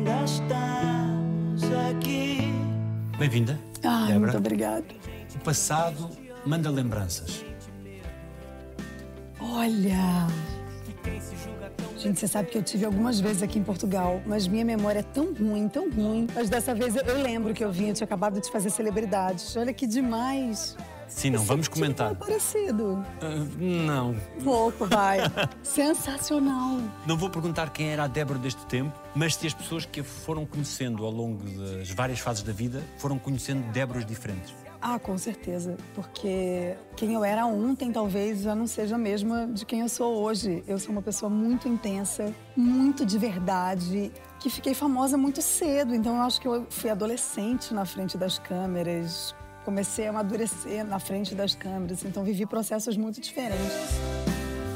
ainda estamos aqui. Bem-vinda. Débora. muito obrigada. O passado manda lembranças. Olha. Gente, você sabe que eu tive algumas vezes aqui em Portugal, mas minha memória é tão ruim, tão ruim. Mas dessa vez eu- eu lembro que eu vim, eu tinha acabado de fazer celebridades. Olha que demais. Sim, não, vamos comentar. Tipo, parecido. Ah, não. Pouco, vai. Sensacional. Não vou perguntar quem era a Débora deste tempo, mas se as pessoas que a foram conhecendo ao longo das várias fases da vida foram conhecendo Déboras diferentes. Ah, com certeza. Porque quem eu era ontem talvez já não seja a mesma de quem eu sou hoje. Eu sou uma pessoa muito intensa, muito de verdade, que fiquei famosa muito cedo. Então eu acho que eu fui adolescente na frente das câmeras. Comecei a amadurecer na frente das câmeras. Então vivi processos muito diferentes.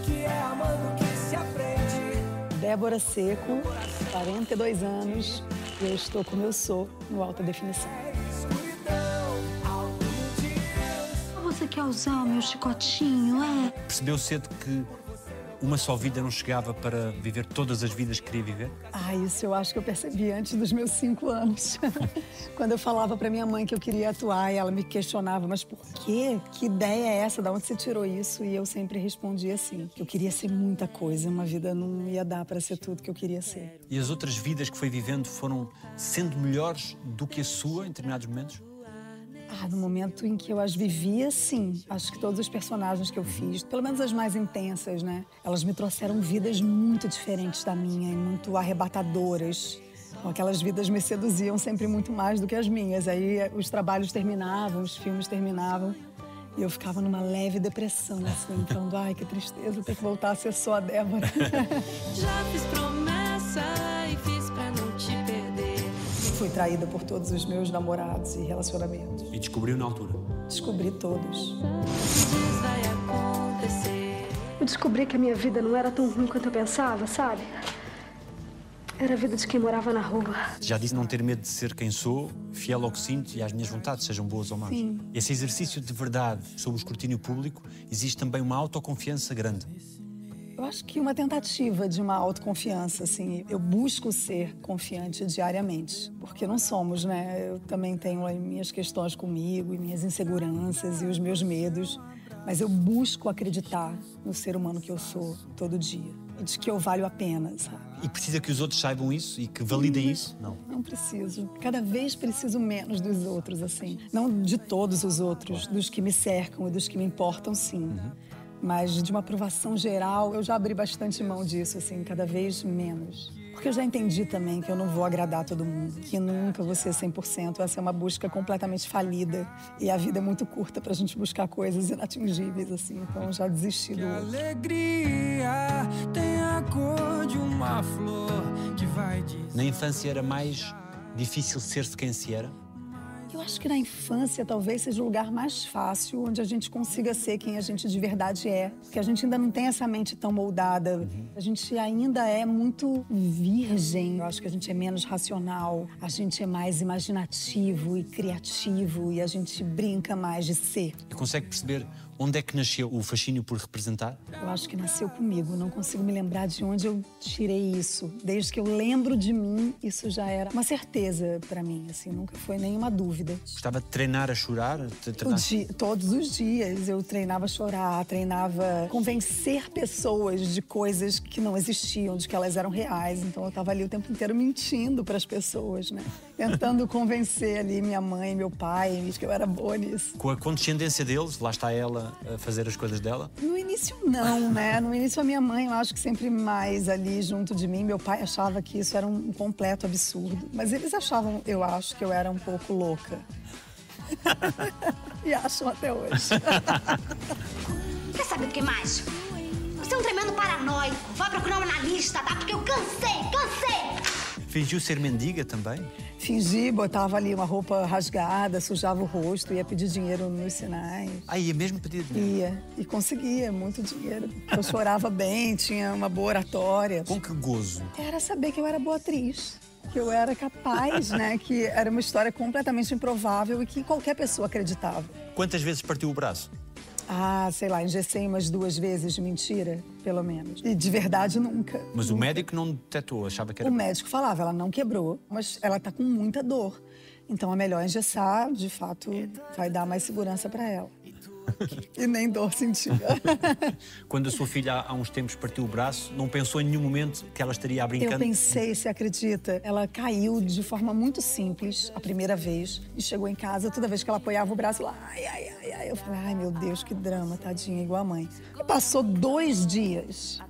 Que é amando que se aprende. Débora Seco, 42 anos. E eu estou como eu sou no Alta Definição. Você quer usar o meu chicotinho, é? Percebeu cedo que uma só vida não chegava para viver todas as vidas que queria viver? Ah, isso eu acho que eu percebi antes dos meus cinco anos. Quando eu falava para minha mãe que eu queria atuar e ela me questionava, mas por quê? Que ideia é essa? Da onde você tirou isso? E eu sempre respondia assim, que eu queria ser muita coisa, uma vida não ia dar para ser tudo que eu queria ser. E as outras vidas que foi vivendo foram sendo melhores do que a sua em determinados momentos? Ah, no momento em que eu as vivia, sim. Acho que todos os personagens que eu fiz, pelo menos as mais intensas, né? Elas me trouxeram vidas muito diferentes da minha e muito arrebatadoras. Então, aquelas vidas me seduziam sempre muito mais do que as minhas. Aí eh, os trabalhos terminavam, os filmes terminavam. E eu ficava numa leve depressão, assim, falando, ai, que tristeza ter que voltar a ser só a Débora. Já fiz promessa e fiz Fui traída por todos os meus namorados e relacionamentos. E descobriu na altura. Descobri todos. Diz vai acontecer. Eu descobri que a minha vida não era tão ruim quanto eu pensava, sabe? Era a vida de quem morava na rua. Já disse não ter medo de ser quem sou, fiel ao que sinto e às minhas vontades, sejam boas ou más. Sim. Esse exercício de verdade sob o escrutínio público existe também uma autoconfiança grande. Eu acho que uma tentativa de uma autoconfiança, assim. Eu busco ser confiante diariamente, porque não somos, né? Eu também tenho as minhas questões comigo, e minhas inseguranças e os meus medos, mas eu busco acreditar no ser humano que eu sou todo dia e de que eu valho a pena, sabe? E precisa que os outros saibam isso e que validem isso? Não. Não preciso. Cada vez preciso menos dos outros, assim. Não de todos os outros, dos que me cercam e dos que me importam, sim. Mas de uma aprovação geral, eu já abri bastante mão disso, assim, cada vez menos. Porque eu já entendi também que eu não vou agradar todo mundo, que nunca vou ser 100%. Essa é uma busca completamente falida. E a vida é muito curta pra gente buscar coisas inatingíveis, assim. Então eu já desisti do Que outro. alegria tem a cor de uma flor que vai dizer. Na infância era mais difícil ser-se quem se era? Eu acho que na infância talvez seja o lugar mais fácil onde a gente consiga ser quem a gente de verdade é. Porque a gente ainda não tem essa mente tão moldada. A gente ainda é muito virgem. Eu acho que a gente é menos racional. A gente é mais imaginativo e criativo. E a gente brinca mais de ser. E consegue perceber onde é que nasceu o fascínio por representar? Eu acho que nasceu comigo. Não consigo me lembrar de onde eu tirei isso. Desde que eu lembro de mim, isso já era uma certeza para mim. Assim, nunca foi nenhuma dúvida. Gostava de treinar a chorar? Treinar- todos os dias eu treinava a chorar, treinava convencer pessoas de coisas que não existiam, de que elas eram reais. Então eu estava ali o tempo inteiro mentindo para as pessoas, né? Tentando convencer ali minha mãe, meu pai, que eu era boa nisso. Com a condescendência deles, lá está ela a fazer as coisas dela. No início não, né? No início a minha mãe, eu acho que sempre mais ali junto de mim. Meu pai achava que isso era um completo absurdo, mas eles achavam, eu acho, que eu era um pouco louca. e acham até hoje. Quer saber do que mais? Você é um tremendo paranoico. Vai procurar um analista, tá? Porque eu cansei, cansei! Fingiu ser mendiga também? Fingi, botava ali uma roupa rasgada, sujava o rosto, ia pedir dinheiro nos sinais. Ah, ia mesmo pedir dinheiro? Ia. E conseguia muito dinheiro. Eu chorava bem, tinha uma boa oratória. Com que gozo? Era saber que eu era boa atriz. Que eu era capaz, né? Que era uma história completamente improvável e que qualquer pessoa acreditava. Quantas vezes partiu o braço? Ah, sei lá, engessei umas duas vezes de mentira, pelo menos. E de verdade, nunca. Mas o médico não detectou, achava que era. O médico falava, ela não quebrou, mas ela tá com muita dor. Então é melhor engessar, de fato, vai dar mais segurança para ela. e nem dor sentia. Quando a sua filha há uns tempos partiu o braço, não pensou em nenhum momento que ela estaria a brincando? Eu pensei, se acredita, ela caiu de forma muito simples a primeira vez e chegou em casa, toda vez que ela apoiava o braço, lá, ai, ai, ai, ai. Eu falei, ai meu Deus, que drama, tadinha, igual a mãe. E passou dois dias.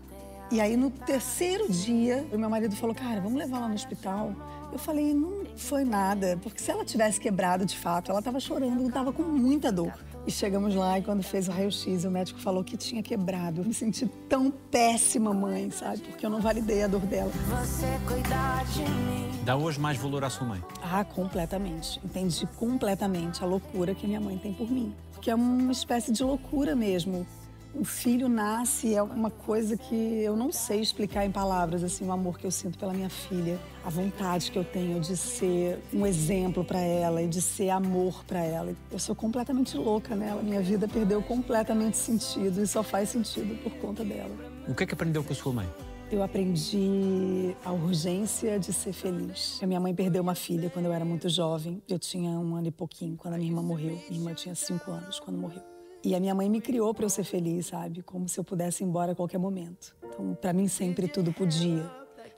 E aí no terceiro dia, o meu marido falou, cara, vamos levar ela no hospital. Eu falei, não foi nada, porque se ela tivesse quebrado de fato, ela estava chorando, estava com muita dor. E chegamos lá e quando fez o raio-x, o médico falou que tinha quebrado. Eu me senti tão péssima mãe, sabe? Porque eu não validei a dor dela. Você cuidar de mim. Dá hoje mais valor à sua mãe? Ah, completamente. Entendi completamente a loucura que minha mãe tem por mim. Porque é uma espécie de loucura mesmo. O filho nasce é uma coisa que eu não sei explicar em palavras, assim, o amor que eu sinto pela minha filha, a vontade que eu tenho de ser um exemplo para ela e de ser amor para ela. Eu sou completamente louca nela, minha vida perdeu completamente sentido e só faz sentido por conta dela. O que é que aprendeu com a sua mãe? Eu aprendi a urgência de ser feliz. A minha mãe perdeu uma filha quando eu era muito jovem. Eu tinha um ano e pouquinho quando a minha irmã morreu. Minha irmã tinha cinco anos quando morreu. E a minha mãe me criou para eu ser feliz, sabe? Como se eu pudesse ir embora a qualquer momento. Então, para mim sempre tudo podia.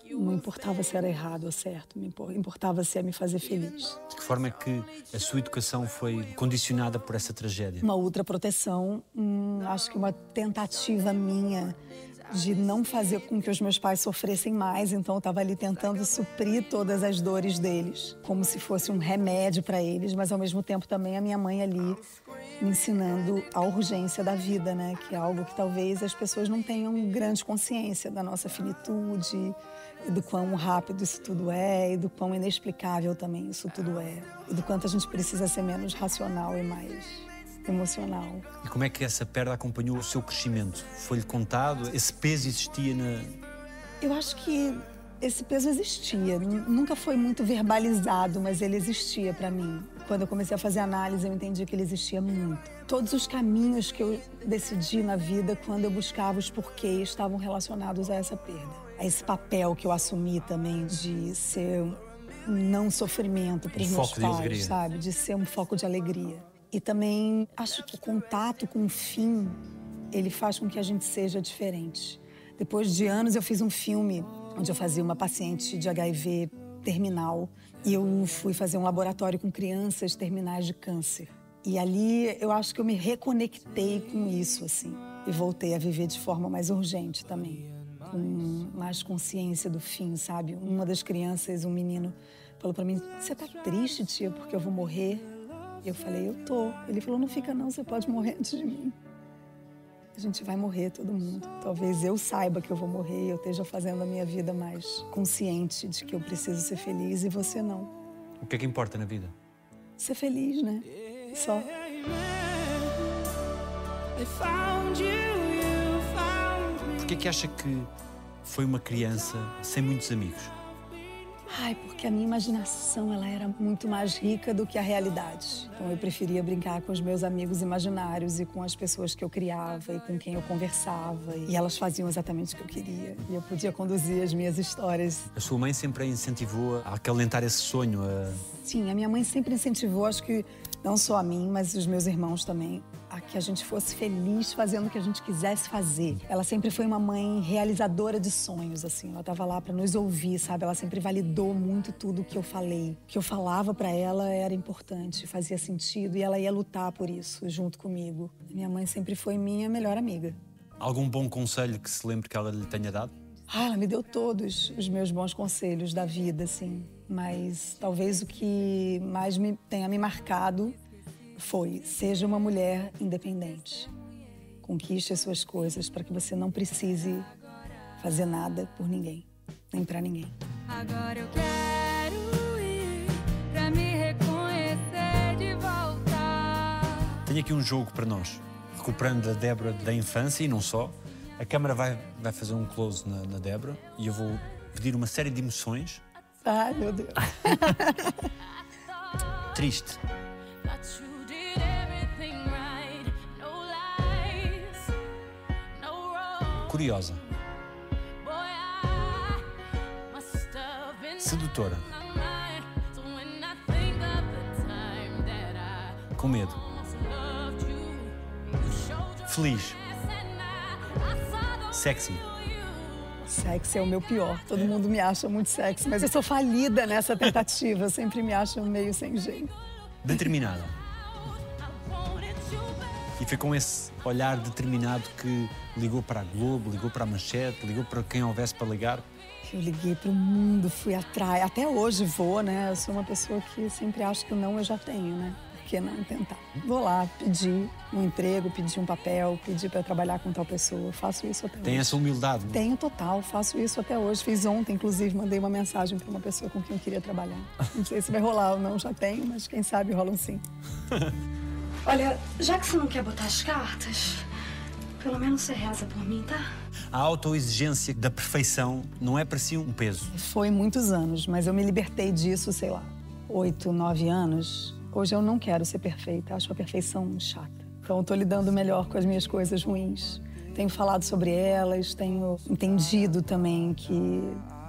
Não importava se era errado ou certo, me importava se ia me fazer feliz. De que forma é que a sua educação foi condicionada por essa tragédia? Uma outra proteção, hum, acho que uma tentativa minha de não fazer com que os meus pais sofressem mais, então eu estava ali tentando suprir todas as dores deles, como se fosse um remédio para eles, mas ao mesmo tempo também a minha mãe ali me ensinando a urgência da vida, né? Que é algo que talvez as pessoas não tenham grande consciência da nossa finitude e do quão rápido isso tudo é e do quão inexplicável também isso tudo é e do quanto a gente precisa ser menos racional e mais emocional. E como é que essa perda acompanhou o seu crescimento? Foi-lhe contado? Esse peso existia na. Eu acho que esse peso existia. Nunca foi muito verbalizado, mas ele existia para mim. Quando eu comecei a fazer análise, eu entendi que ele existia muito. Todos os caminhos que eu decidi na vida, quando eu buscava os porquês, estavam relacionados a essa perda. A esse papel que eu assumi também de ser um não sofrimento para os meus de pais, alegria. sabe? De ser um foco de alegria. E também acho que o contato com o fim, ele faz com que a gente seja diferente. Depois de anos, eu fiz um filme onde eu fazia uma paciente de HIV terminal e eu fui fazer um laboratório com crianças terminais de câncer. E ali eu acho que eu me reconectei com isso, assim. E voltei a viver de forma mais urgente também. Com mais consciência do fim, sabe? Uma das crianças, um menino, falou para mim: Você tá triste, tia, porque eu vou morrer? Eu falei: Eu tô. Ele falou: Não fica, não, você pode morrer antes de mim. A gente vai morrer, todo mundo. Talvez eu saiba que eu vou morrer e eu esteja fazendo a minha vida mais consciente de que eu preciso ser feliz e você não. O que é que importa na vida? Ser feliz, né? Só. Por que é que acha que foi uma criança sem muitos amigos? Ai, porque a minha imaginação ela era muito mais rica do que a realidade. Então eu preferia brincar com os meus amigos imaginários e com as pessoas que eu criava e com quem eu conversava. E elas faziam exatamente o que eu queria. E eu podia conduzir as minhas histórias. A sua mãe sempre a incentivou a acalentar esse sonho, a... Sim, a minha mãe sempre incentivou, acho que não só a mim, mas os meus irmãos também, a que a gente fosse feliz fazendo o que a gente quisesse fazer. Ela sempre foi uma mãe realizadora de sonhos, assim. Ela estava lá para nos ouvir, sabe? Ela sempre validou muito tudo que eu falei. O que eu falava para ela era importante, fazia sentido e ela ia lutar por isso junto comigo. Minha mãe sempre foi minha melhor amiga. algum bom conselho que se lembre que ela lhe tenha dado? Ah, ela me deu todos os meus bons conselhos da vida, assim. Mas talvez o que mais me tenha me marcado foi: seja uma mulher independente. Conquiste as suas coisas para que você não precise fazer nada por ninguém, nem para ninguém. Agora eu quero ir pra me reconhecer de volta. Tenho aqui um jogo para nós, recuperando a Débora da infância e não só. A câmara vai, vai fazer um close na, na Débora e eu vou pedir uma série de emoções. Ai, meu Deus. Triste, curiosa, sedutora, com medo, feliz, sexy. Sexy é o meu pior. Todo mundo me acha muito sexy, mas eu sou falida nessa tentativa. Eu sempre me acho meio sem jeito. determinada. Foi com esse olhar determinado que ligou para a Globo, ligou para a Manchete, ligou para quem houvesse para ligar. Eu liguei para o mundo, fui atrás. Até hoje vou, né? Eu sou uma pessoa que sempre acho que o não eu já tenho, né? Por que não tentar? Vou lá, pedir um emprego, pedir um papel, pedir para trabalhar com tal pessoa. Faço isso até Tem hoje. essa humildade. não é? Tenho total, faço isso até hoje. Fiz ontem, inclusive, mandei uma mensagem para uma pessoa com quem eu queria trabalhar. Não sei se vai rolar ou não, já tenho, mas quem sabe rolam sim. Olha, já que você não quer botar as cartas, pelo menos você reza por mim, tá? A autoexigência da perfeição não é para si um peso. Foi muitos anos, mas eu me libertei disso, sei lá, oito, nove anos. Hoje eu não quero ser perfeita, acho a perfeição chata. Então eu tô lidando melhor com as minhas coisas ruins. Tenho falado sobre elas, tenho entendido também que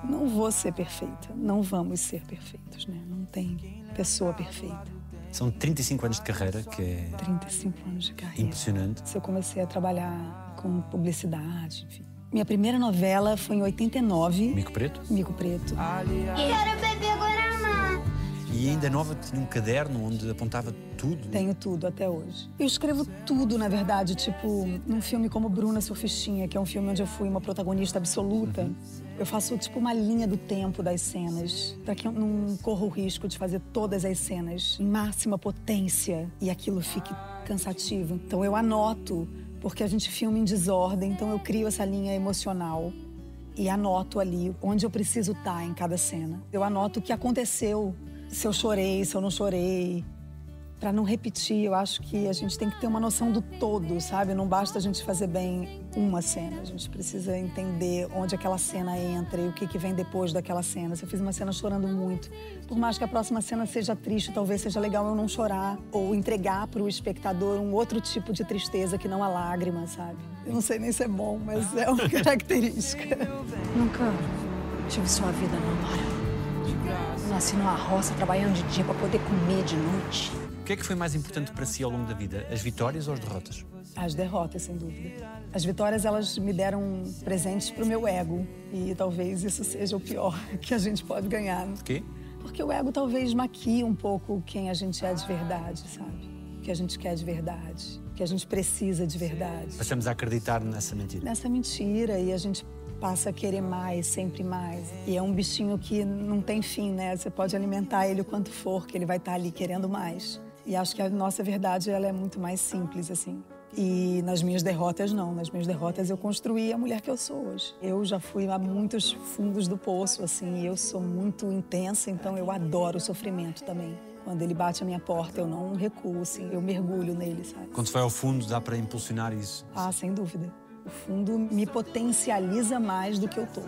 não vou ser perfeita, não vamos ser perfeitos, né? Não tem pessoa perfeita. São 35 anos de carreira, que é 35 anos de carreira. impressionante. Eu comecei a trabalhar com publicidade, enfim. Minha primeira novela foi em 89, Mico Preto. Mico Preto. Quero beber Guaraná. E ainda nova tinha um caderno onde apontava tudo. Tenho tudo até hoje. Eu escrevo tudo, na verdade, tipo, num filme como Bruna Surfistinha, que é um filme onde eu fui uma protagonista absoluta. Eu faço, tipo, uma linha do tempo das cenas, para que eu não corra o risco de fazer todas as cenas em máxima potência e aquilo fique cansativo. Então eu anoto, porque a gente filma em desordem, então eu crio essa linha emocional e anoto ali onde eu preciso estar em cada cena. Eu anoto o que aconteceu, se eu chorei, se eu não chorei. Pra não repetir, eu acho que a gente tem que ter uma noção do todo, sabe? Não basta a gente fazer bem uma cena, a gente precisa entender onde aquela cena entra e o que, que vem depois daquela cena. Se eu fiz uma cena chorando muito, por mais que a próxima cena seja triste, talvez seja legal eu não chorar ou entregar pro espectador um outro tipo de tristeza que não a lágrima, sabe? Eu não sei nem se é bom, mas é uma característica. Nunca tive sua vida, não, Mara. Nasci numa roça, trabalhando de dia pra poder comer de noite. O que é que foi mais importante para si ao longo da vida? As vitórias ou as derrotas? As derrotas, sem dúvida. As vitórias, elas me deram presentes pro meu ego. E talvez isso seja o pior que a gente pode ganhar. De quê? Porque o ego talvez maquia um pouco quem a gente é de verdade, sabe? O que a gente quer de verdade. O que a gente precisa de verdade. Passamos a acreditar nessa mentira. Nessa mentira e a gente passa a querer mais, sempre mais. E é um bichinho que não tem fim, né? Você pode alimentar ele o quanto for, que ele vai estar ali querendo mais. E acho que a nossa verdade ela é muito mais simples assim. E nas minhas derrotas não, nas minhas derrotas eu construí a mulher que eu sou hoje. Eu já fui a muitos fundos do poço assim, e eu sou muito intensa, então eu adoro o sofrimento também. Quando ele bate a minha porta, eu não recuo, assim, eu mergulho nele, sabe? Quando se vai ao fundo, dá para impulsionar isso. Ah, sem dúvida. O fundo me potencializa mais do que eu tô.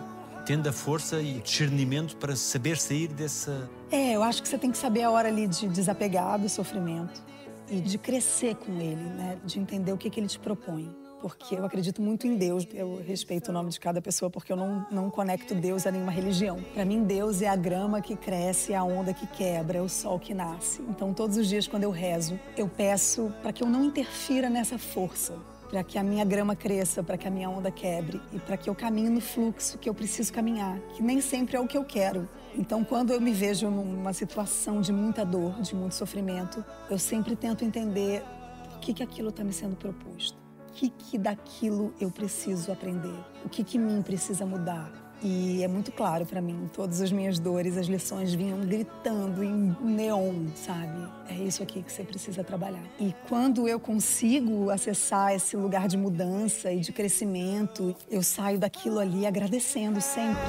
Tendo a força e discernimento para saber sair dessa. É, eu acho que você tem que saber a hora ali de desapegar do sofrimento e de crescer com ele, né? De entender o que, que ele te propõe. Porque eu acredito muito em Deus. Eu respeito o nome de cada pessoa porque eu não, não conecto Deus a nenhuma religião. Para mim, Deus é a grama que cresce, a onda que quebra, é o sol que nasce. Então, todos os dias, quando eu rezo, eu peço para que eu não interfira nessa força. Para que a minha grama cresça, para que a minha onda quebre e para que eu caminhe no fluxo que eu preciso caminhar, que nem sempre é o que eu quero. Então, quando eu me vejo numa situação de muita dor, de muito sofrimento, eu sempre tento entender o que, que aquilo está me sendo proposto. O que, que daquilo eu preciso aprender? O que, que mim precisa mudar? E é muito claro para mim, todas as minhas dores, as lições vinham gritando em neon, sabe? É isso aqui que você precisa trabalhar. E quando eu consigo acessar esse lugar de mudança e de crescimento, eu saio daquilo ali agradecendo sempre.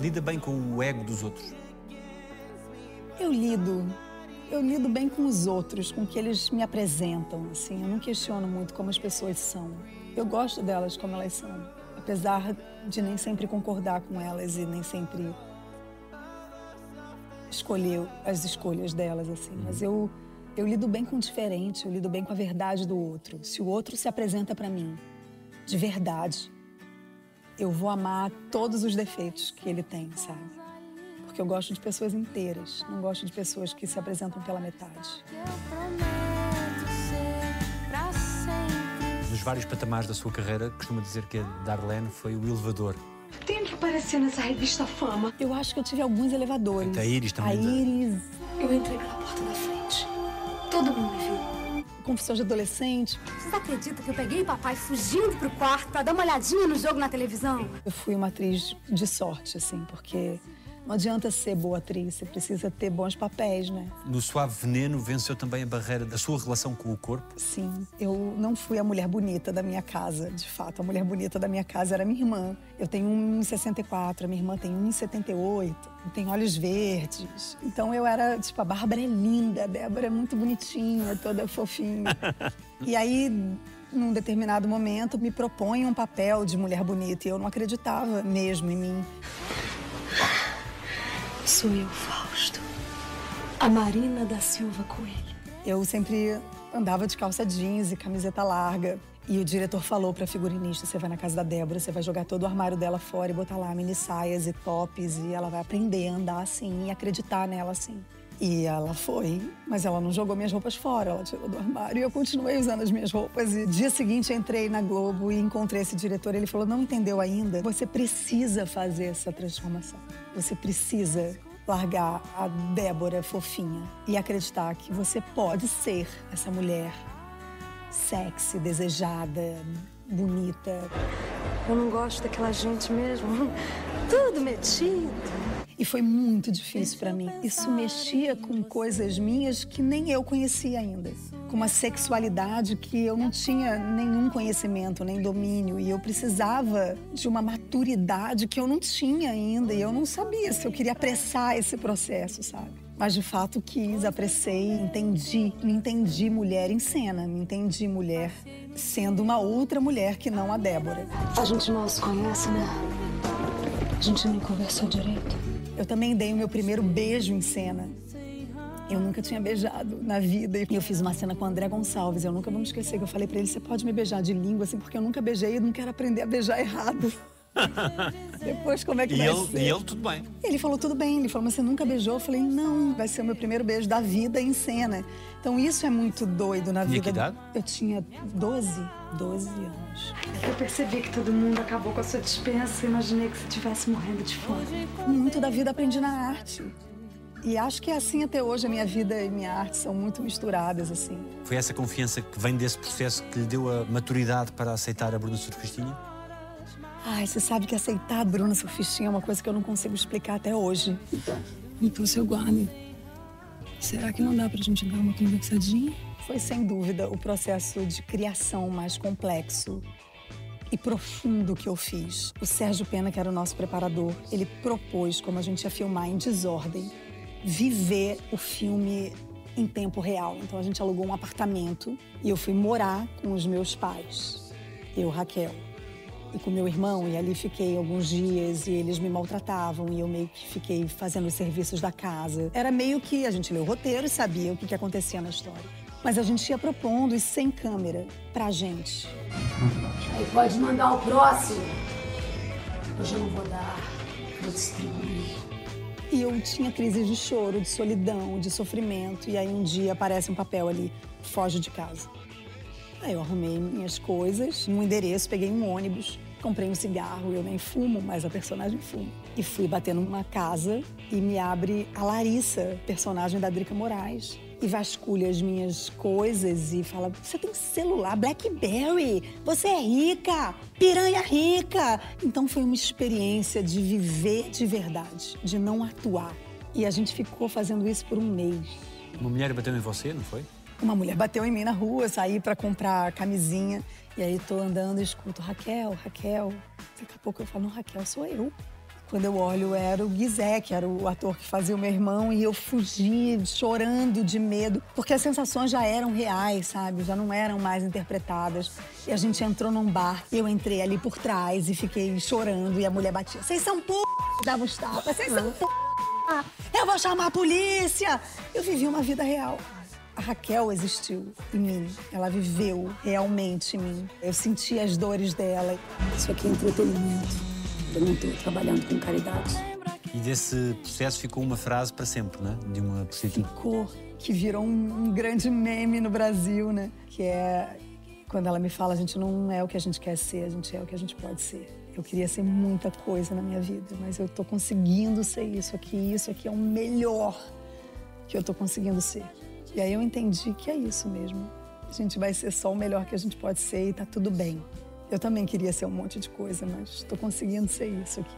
Lida bem com o ego dos outros. Eu lido. Eu lido bem com os outros, com o que eles me apresentam, assim. Eu não questiono muito como as pessoas são. Eu gosto delas como elas são, apesar de nem sempre concordar com elas e nem sempre escolher as escolhas delas, assim. Mas eu Eu lido bem com o diferente, eu lido bem com a verdade do outro. Se o outro se apresenta para mim de verdade, eu vou amar todos os defeitos que ele tem, sabe? Porque eu gosto de pessoas inteiras, não gosto de pessoas que se apresentam pela metade. Nos vários patamares da sua carreira, costuma dizer que a Darlene foi o elevador. Tem que aparecer nessa revista Fama. Eu acho que eu tive alguns elevadores. A Iris também. A Iris, Eu entrei pela porta da frente. Todo mundo me viu. confissões de adolescente. Vocês acreditam que eu peguei o papai fugindo pro quarto pra dar uma olhadinha no jogo na televisão? Eu fui uma atriz de sorte, assim, porque não adianta ser boa atriz, você precisa ter bons papéis, né? No Suave Veneno, venceu também a barreira da sua relação com o corpo. Sim, eu não fui a mulher bonita da minha casa, de fato. A mulher bonita da minha casa era minha irmã. Eu tenho 1,64, a minha irmã tem 1,78, tem olhos verdes. Então eu era, tipo, a Bárbara é linda, a Débora é muito bonitinha, toda fofinha. E aí, num determinado momento, me propõe um papel de mulher bonita e eu não acreditava mesmo em mim. Sou eu, Fausto. A Marina da Silva Coelho. Eu sempre andava de calça jeans e camiseta larga. E o diretor falou pra figurinista: você vai na casa da Débora, você vai jogar todo o armário dela fora e botar lá mini saias e tops. E ela vai aprender a andar assim e acreditar nela assim. E ela foi, mas ela não jogou minhas roupas fora, ela tirou do armário e eu continuei usando as minhas roupas. E dia seguinte entrei na Globo e encontrei esse diretor. Ele falou: não entendeu ainda? Você precisa fazer essa transformação. Você precisa largar a Débora fofinha e acreditar que você pode ser essa mulher sexy, desejada, bonita. Eu não gosto daquela gente mesmo. Tudo metido. E foi muito difícil pra mim. Isso mexia com coisas minhas que nem eu conhecia ainda. Com uma sexualidade que eu não tinha nenhum conhecimento, nem domínio. E eu precisava de uma maturidade que eu não tinha ainda. E eu não sabia se eu queria apressar esse processo, sabe? Mas de fato quis, apressei, entendi. Me entendi mulher em cena. Me entendi mulher sendo uma outra mulher que não a Débora. A gente mal se conhece, né? A gente nem conversou direito. Eu também dei o meu primeiro beijo em cena. Eu nunca tinha beijado na vida. E eu fiz uma cena com o André Gonçalves. Eu nunca vou me esquecer que eu falei pra ele: você pode me beijar de língua, assim, porque eu nunca beijei e não quero aprender a beijar errado. Depois, como é que E vai ele, ser? e ele, tudo bem. Ele falou, tudo bem. Ele falou, mas você nunca beijou? Eu falei, não, vai ser o meu primeiro beijo da vida em cena. Então isso é muito doido na Tinha vida. que idade? Eu tinha 12, 12 anos. Eu percebi que todo mundo acabou com a sua dispensa. Imaginei que você estivesse morrendo de fome. Muito da vida aprendi na arte. E acho que é assim até hoje a minha vida e minha arte são muito misturadas, assim. Foi essa confiança que vem desse processo que lhe deu a maturidade para aceitar a Bruna Surfistinha? Ai, você sabe que aceitar a Bruna Surfistinha é uma coisa que eu não consigo explicar até hoje. Então, seu guarda, será que não dá pra gente dar uma conversadinha? Foi, sem dúvida, o processo de criação mais complexo e profundo que eu fiz. O Sérgio Pena, que era o nosso preparador, ele propôs como a gente ia filmar em desordem, viver o filme em tempo real. Então a gente alugou um apartamento e eu fui morar com os meus pais, eu, Raquel e com meu irmão e ali fiquei alguns dias e eles me maltratavam e eu meio que fiquei fazendo os serviços da casa. Era meio que a gente leu o roteiro e sabia o que, que acontecia na história. Mas a gente ia propondo e sem câmera pra gente. Aí pode mandar o próximo. Hoje eu não vou dar, vou distribuir. E eu tinha crises de choro, de solidão, de sofrimento. E aí um dia aparece um papel ali, foge de casa. Aí eu arrumei minhas coisas, um endereço, peguei um ônibus, comprei um cigarro, eu nem fumo, mas a personagem fuma. E fui bater numa casa e me abre a Larissa, personagem da Drica Moraes. E vasculha as minhas coisas e fala: Você tem celular, Blackberry, você é rica, piranha rica. Então foi uma experiência de viver de verdade, de não atuar. E a gente ficou fazendo isso por um mês. Uma mulher bateu em você, não foi? Uma mulher bateu em mim na rua, saí pra comprar camisinha. E aí tô andando e escuto Raquel, Raquel. Daqui a pouco eu falo, não, Raquel, sou eu. Quando eu olho, era o Guizé, que era o ator que fazia o meu irmão, e eu fugi, chorando de medo, porque as sensações já eram reais, sabe? Já não eram mais interpretadas. E a gente entrou num bar, e eu entrei ali por trás e fiquei chorando, e a mulher batia: Vocês são p. dava os tapas, vocês são p. Eu vou chamar a polícia! Eu vivi uma vida real. A Raquel existiu em mim, ela viveu realmente em mim. Eu senti as dores dela. Isso aqui é entretenimento. Eu não estou trabalhando com caridade. E desse processo ficou uma frase para sempre, né? De uma prostituta. Ficou, que virou um, um grande meme no Brasil, né? Que é quando ela me fala: a gente não é o que a gente quer ser, a gente é o que a gente pode ser. Eu queria ser muita coisa na minha vida, mas eu tô conseguindo ser isso aqui. Isso aqui é o melhor que eu tô conseguindo ser. E aí eu entendi que é isso mesmo. A gente vai ser só o melhor que a gente pode ser e tá tudo bem. Eu também queria ser um monte de coisa, mas estou conseguindo ser isso aqui.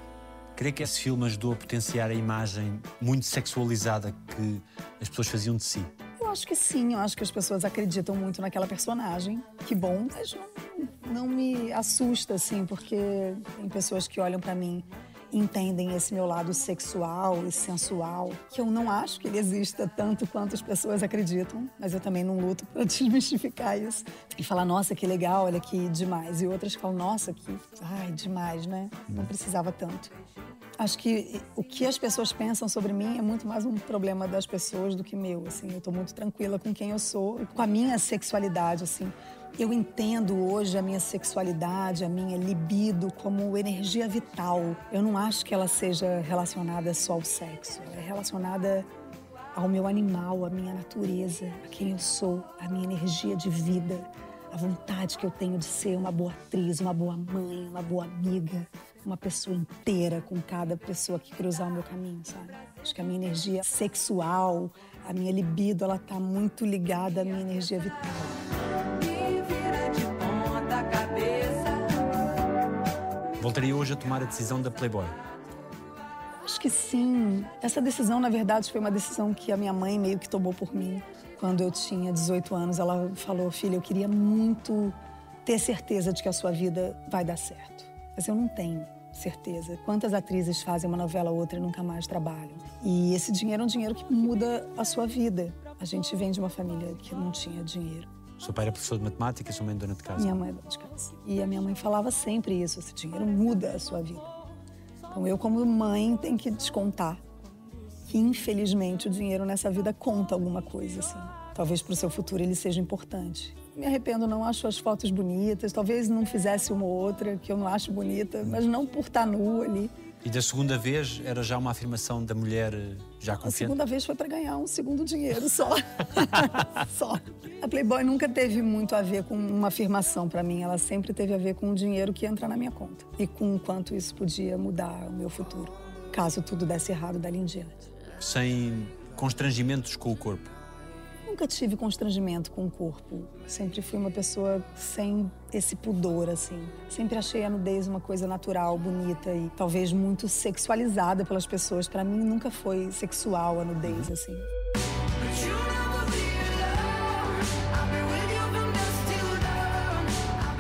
Creio que esse filme ajudou a potenciar a imagem muito sexualizada que as pessoas faziam de si. Eu acho que sim, eu acho que as pessoas acreditam muito naquela personagem. Que bom, mas não, não me assusta, assim, porque tem pessoas que olham para mim entendem esse meu lado sexual e sensual, que eu não acho que ele exista tanto quanto as pessoas acreditam, mas eu também não luto para desmistificar isso. E falar, nossa, que legal, olha que demais. E outras falam, nossa, que, ai, demais, né? Não precisava tanto. Acho que o que as pessoas pensam sobre mim é muito mais um problema das pessoas do que meu, assim. Eu tô muito tranquila com quem eu sou, com a minha sexualidade, assim. Eu entendo hoje a minha sexualidade, a minha libido como energia vital. Eu não acho que ela seja relacionada só ao sexo. Ela é relacionada ao meu animal, à minha natureza, a quem eu sou, à minha energia de vida, a vontade que eu tenho de ser uma boa atriz, uma boa mãe, uma boa amiga, uma pessoa inteira com cada pessoa que cruzar o meu caminho, sabe? Acho que a minha energia sexual, a minha libido, ela tá muito ligada à minha energia vital. Voltaria hoje a tomar a decisão da Playboy. Acho que sim. Essa decisão, na verdade, foi uma decisão que a minha mãe meio que tomou por mim. Quando eu tinha 18 anos, ela falou: Filha, eu queria muito ter certeza de que a sua vida vai dar certo. Mas eu não tenho certeza. Quantas atrizes fazem uma novela ou outra e nunca mais trabalham? E esse dinheiro é um dinheiro que muda a sua vida. A gente vem de uma família que não tinha dinheiro. Seu pai era professor de matemática e sua mãe dona de casa. Minha mãe é dona de casa. E a minha mãe falava sempre isso: esse dinheiro muda a sua vida. Então eu, como mãe, tenho que descontar que, infelizmente, o dinheiro nessa vida conta alguma coisa, assim. Talvez para o seu futuro ele seja importante. Me arrependo, não acho as fotos bonitas. Talvez não fizesse uma ou outra que eu não acho bonita, mas não por estar nua ali. E da segunda vez era já uma afirmação da mulher eh, já A confiante? segunda vez foi para ganhar um segundo dinheiro só. só. A Playboy nunca teve muito a ver com uma afirmação para mim. Ela sempre teve a ver com o dinheiro que ia entrar na minha conta e com o quanto isso podia mudar o meu futuro, caso tudo desse errado dali em diante. Sem constrangimentos com o corpo. Nunca tive constrangimento com o corpo. Sempre fui uma pessoa sem esse pudor, assim. Sempre achei a nudez uma coisa natural, bonita e talvez muito sexualizada pelas pessoas. Para mim nunca foi sexual a nudez, assim.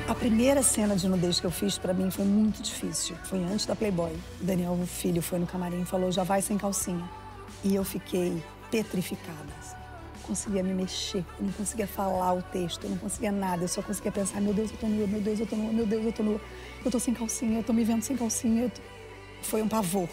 A primeira cena de nudez que eu fiz para mim foi muito difícil. Foi antes da Playboy. O Daniel, o filho, foi no camarim e falou: já vai sem calcinha. E eu fiquei petrificada. Conseguia me mexer, eu não conseguia falar o texto, eu não conseguia nada. Eu só conseguia pensar: meu Deus, eu tô nua, meu Deus, eu tô nua, meu Deus, eu tô nua. Eu tô sem calcinha, eu tô me vendo sem calcinha. tô- Foi um pavor.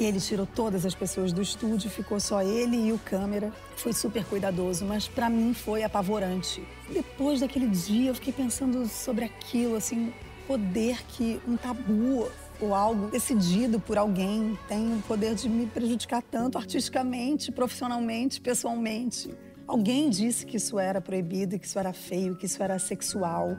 E ele tirou todas as pessoas do estúdio, ficou só ele e o câmera. Foi super cuidadoso, mas pra mim foi apavorante. Depois daquele dia, eu fiquei pensando sobre aquilo, assim, poder que um tabu ou algo decidido por alguém tem o poder de me prejudicar tanto artisticamente, profissionalmente, pessoalmente. Alguém disse que isso era proibido, que isso era feio, que isso era sexual.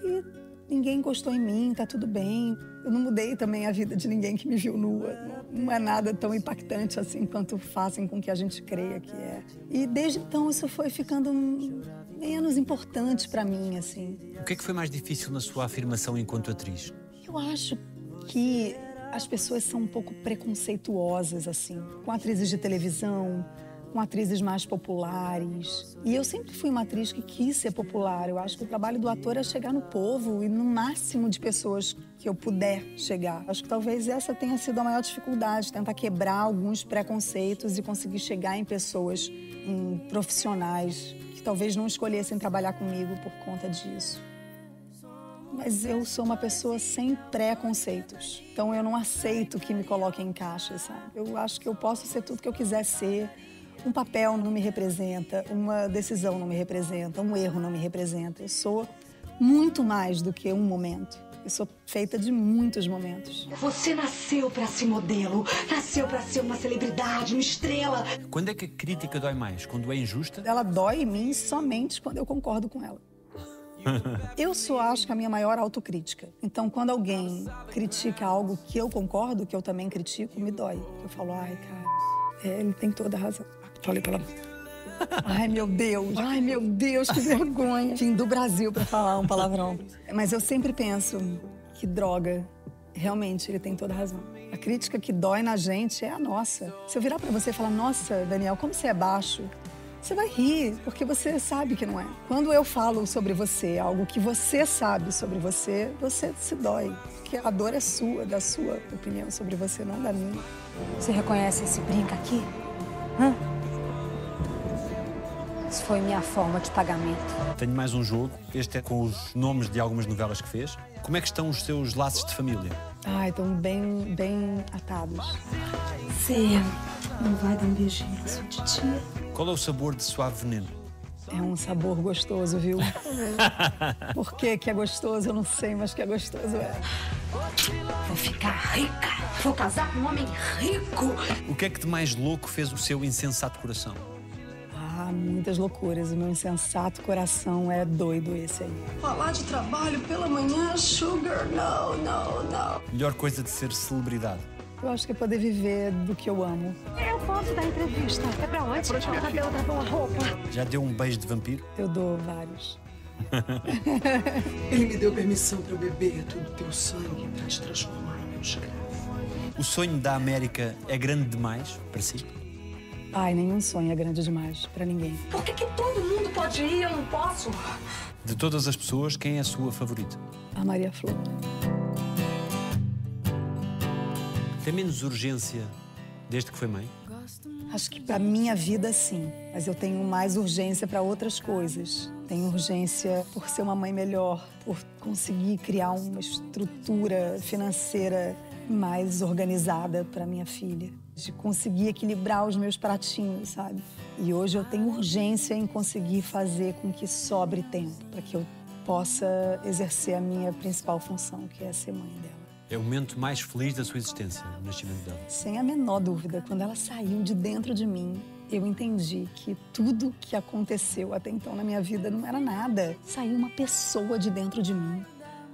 E ninguém encostou em mim, tá tudo bem. Eu não mudei também a vida de ninguém que me viu nua. Não é nada tão impactante assim quanto fazem com que a gente creia que é. E desde então isso foi ficando menos importante pra mim, assim. O que é que foi mais difícil na sua afirmação enquanto atriz? Eu acho que as pessoas são um pouco preconceituosas, assim, com atrizes de televisão, com atrizes mais populares. E eu sempre fui uma atriz que quis ser popular. Eu acho que o trabalho do ator é chegar no povo e no máximo de pessoas que eu puder chegar. Acho que talvez essa tenha sido a maior dificuldade, tentar quebrar alguns preconceitos e conseguir chegar em pessoas, em profissionais que talvez não escolhessem trabalhar comigo por conta disso. Mas eu sou uma pessoa sem preconceitos. Então eu não aceito que me coloquem em caixas, sabe? Eu acho que eu posso ser tudo que eu quiser ser. Um papel não me representa, uma decisão não me representa, um erro não me representa. Eu sou muito mais do que um momento. Eu sou feita de muitos momentos. Você nasceu para ser modelo, nasceu para ser uma celebridade, uma estrela. Quando é que a crítica dói mais? Quando é injusta? Ela dói em mim somente quando eu concordo com ela. Eu só acho que a minha maior autocrítica. Então, quando alguém critica algo que eu concordo, que eu também critico, me dói. Eu falo, ai, cara, é, ele tem toda a razão. Falei pela Ai, meu Deus. Ai, meu Deus, que vergonha. Vim do Brasil para falar um palavrão. Mas eu sempre penso que droga. Realmente, ele tem toda a razão. A crítica que dói na gente é a nossa. Se eu virar para você e falar, nossa, Daniel, como você é baixo, você vai rir, porque você sabe que não é. Quando eu falo sobre você, algo que você sabe sobre você, você se dói. Porque a dor é sua, da sua opinião sobre você, não da minha. Você reconhece esse brinco aqui? Hã? Isso foi minha forma de pagamento. Tenho mais um jogo. Este é com os nomes de algumas novelas que fez. Como é que estão os seus laços de família? Ai, estão bem, bem atados. Você não vai dar um beijinho na sua titia? Qual é o sabor de suave veneno? É um sabor gostoso, viu? Por que, que é gostoso, eu não sei, mas que é gostoso é. Vou ficar rica. Vou casar com um homem rico. O que é que de mais louco fez o seu insensato coração? Ah, muitas loucuras. O meu insensato coração é doido esse aí. Falar de trabalho pela manhã, sugar, não, não, não. Melhor coisa de ser celebridade? Eu acho que é poder viver do que eu amo. Eu posso dar entrevista. É pra onde? Cadê outra boa roupa? Já deu um beijo de vampiro? Eu dou vários. Ele me deu permissão para eu beber todo o teu sangue para te transformar em meu escravo. O sonho da América é grande demais para si? Ai, nenhum sonho é grande demais pra ninguém. Por que, que todo mundo pode ir e eu não posso? De todas as pessoas, quem é a sua favorita? A Maria Flor. Tem menos urgência desde que foi mãe? Acho que pra minha vida, sim. Mas eu tenho mais urgência pra outras coisas. Tenho urgência por ser uma mãe melhor, por conseguir criar uma estrutura financeira mais organizada para minha filha, de conseguir equilibrar os meus pratinhos, sabe? E hoje eu tenho urgência em conseguir fazer com que sobre tempo para que eu possa exercer a minha principal função, que é ser mãe dela. É o momento mais feliz da sua existência, o nascimento dela. Sem a menor dúvida, quando ela saiu de dentro de mim, eu entendi que tudo que aconteceu até então na minha vida não era nada. Saiu uma pessoa de dentro de mim,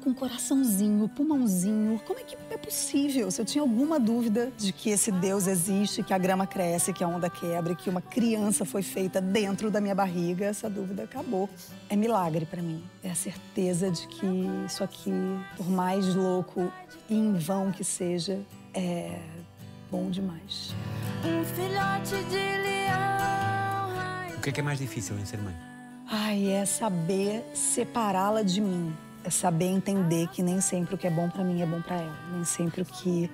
com um coraçãozinho, pulmãozinho. Como é que é possível? Se eu tinha alguma dúvida de que esse Deus existe, que a grama cresce, que a onda quebra, que uma criança foi feita dentro da minha barriga, essa dúvida acabou. É milagre para mim. É a certeza de que isso aqui, por mais louco e em vão que seja, é bom demais. Um filhote de leão. O que é que é mais difícil em ser mãe? Ai, é saber separá-la de mim. É saber entender que nem sempre o que é bom pra mim é bom pra ela. Nem sempre o que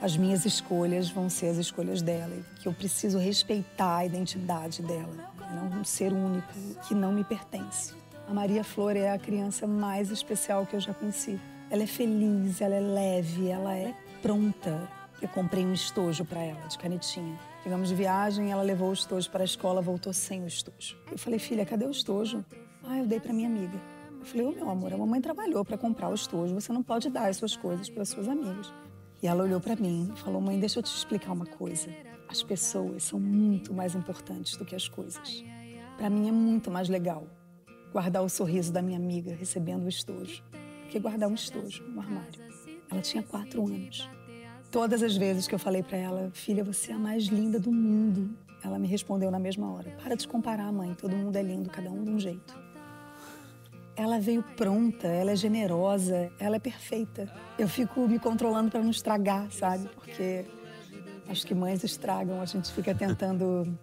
as minhas escolhas vão ser as escolhas dela. E que eu preciso respeitar a identidade dela. e Não um ser único que não me pertence. A Maria Flor é a criança mais especial que eu já conheci. Ela é feliz, ela é leve, ela é pronta. Eu comprei um estojo pra ela, de canetinha. Chegamos de viagem, ela levou o estojo para a escola, voltou sem o estojo. Eu falei, filha, cadê o estojo? Ah, eu dei para minha amiga. Eu falei, ô meu amor, a mamãe trabalhou para comprar o estojo, você não pode dar as suas coisas para suas amigas. E ela olhou para mim e falou, mãe, deixa eu te explicar uma coisa. As pessoas são muito mais importantes do que as coisas. Para mim é muito mais legal guardar o sorriso da minha amiga recebendo o estojo do que guardar um estojo no armário. Ela tinha quatro anos. Todas as vezes que eu falei para ela, filha, você é a mais linda do mundo, ela me respondeu na mesma hora: para de comparar, mãe, todo mundo é lindo, cada um de um jeito. Ela veio pronta, ela é generosa, ela é perfeita. Eu fico me controlando para não estragar, sabe? Porque acho que mães estragam, a gente fica tentando